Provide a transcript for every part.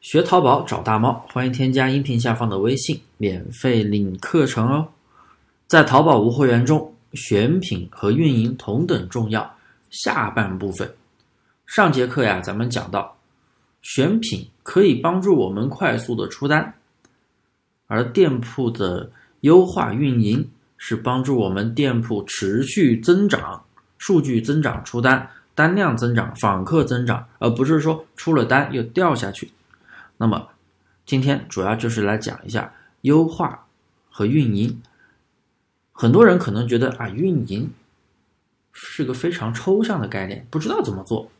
学淘宝找大猫，欢迎添加音频下方的微信，免费领课程哦。在淘宝无货源中，选品和运营同等重要。下半部分，上节课呀，咱们讲到，选品可以帮助我们快速的出单，而店铺的优化运营是帮助我们店铺持续增长、数据增长、出单、单量增长、访客增长，而不是说出了单又掉下去。那么，今天主要就是来讲一下优化和运营。很多人可能觉得啊，运营是个非常抽象的概念，不知道怎么做。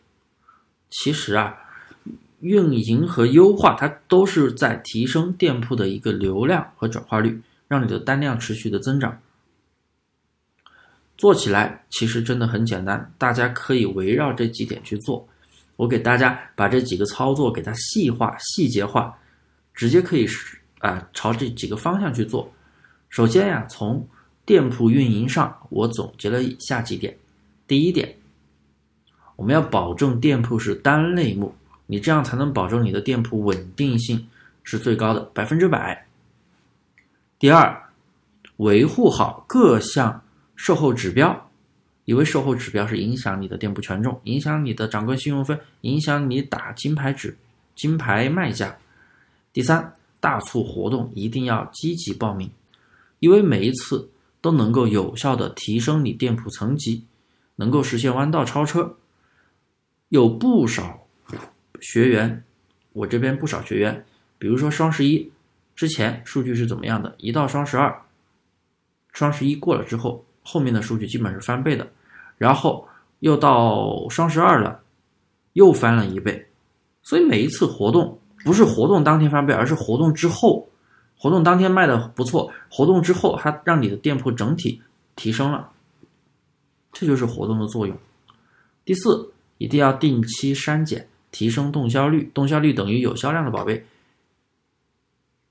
其实啊，运营和优化它都是在提升店铺的一个流量和转化率，让你的单量持续的增长。做起来其实真的很简单，大家可以围绕这几点去做。我给大家把这几个操作给它细化、细节化，直接可以是啊朝这几个方向去做。首先呀，从店铺运营上，我总结了以下几点。第一点，我们要保证店铺是单类目，你这样才能保证你的店铺稳定性是最高的，百分之百。第二，维护好各项售后指标。因为售后指标是影响你的店铺权重，影响你的掌柜信用分，影响你打金牌指、金牌卖家。第三，大促活动一定要积极报名，因为每一次都能够有效的提升你店铺层级，能够实现弯道超车。有不少学员，我这边不少学员，比如说双十一之前数据是怎么样的，一到双十二，双十一过了之后，后面的数据基本是翻倍的。然后又到双十二了，又翻了一倍，所以每一次活动不是活动当天翻倍，而是活动之后，活动当天卖的不错，活动之后它让你的店铺整体提升了，这就是活动的作用。第四，一定要定期删减，提升动销率，动销率等于有销量的宝贝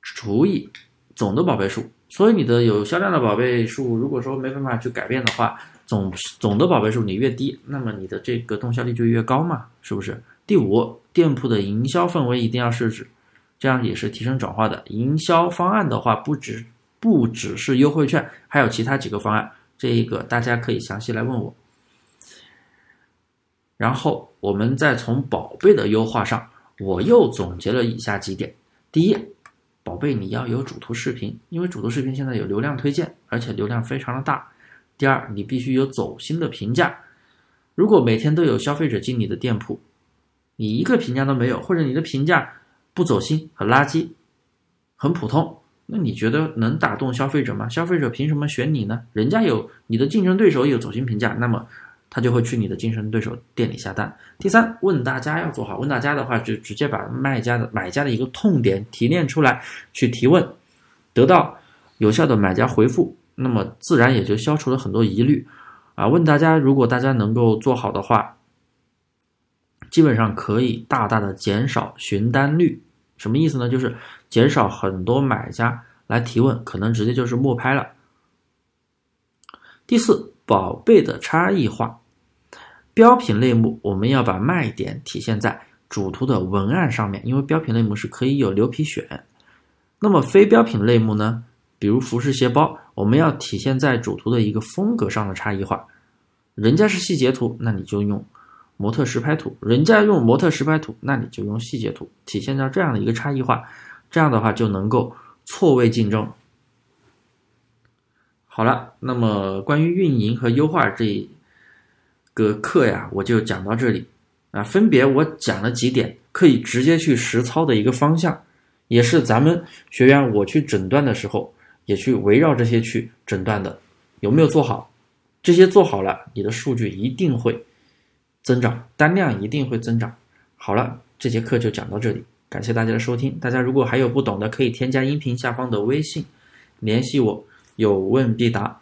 除以总的宝贝数，所以你的有销量的宝贝数，如果说没办法去改变的话。总总的宝贝数你越低，那么你的这个动销率就越高嘛，是不是？第五，店铺的营销氛围一定要设置，这样也是提升转化的。营销方案的话，不只不只是优惠券，还有其他几个方案，这一个大家可以详细来问我。然后我们再从宝贝的优化上，我又总结了以下几点：第一，宝贝你要有主图视频，因为主图视频现在有流量推荐，而且流量非常的大。第二，你必须有走心的评价。如果每天都有消费者进你的店铺，你一个评价都没有，或者你的评价不走心、很垃圾、很普通，那你觉得能打动消费者吗？消费者凭什么选你呢？人家有你的竞争对手有走心评价，那么他就会去你的竞争对手店里下单。第三，问大家要做好，问大家的话就直接把卖家的、买家的一个痛点提炼出来，去提问，得到有效的买家回复。那么自然也就消除了很多疑虑，啊，问大家，如果大家能够做好的话，基本上可以大大的减少询单率。什么意思呢？就是减少很多买家来提问，可能直接就是默拍了。第四，宝贝的差异化，标品类目我们要把卖点体现在主图的文案上面，因为标品类目是可以有牛皮选。那么非标品类目呢？比如服饰鞋包，我们要体现在主图的一个风格上的差异化。人家是细节图，那你就用模特实拍图；人家用模特实拍图，那你就用细节图，体现到这样的一个差异化。这样的话就能够错位竞争。好了，那么关于运营和优化这个课呀，我就讲到这里啊。分别我讲了几点，可以直接去实操的一个方向，也是咱们学员我去诊断的时候。也去围绕这些去诊断的，有没有做好？这些做好了，你的数据一定会增长，单量一定会增长。好了，这节课就讲到这里，感谢大家的收听。大家如果还有不懂的，可以添加音频下方的微信联系我，有问必答。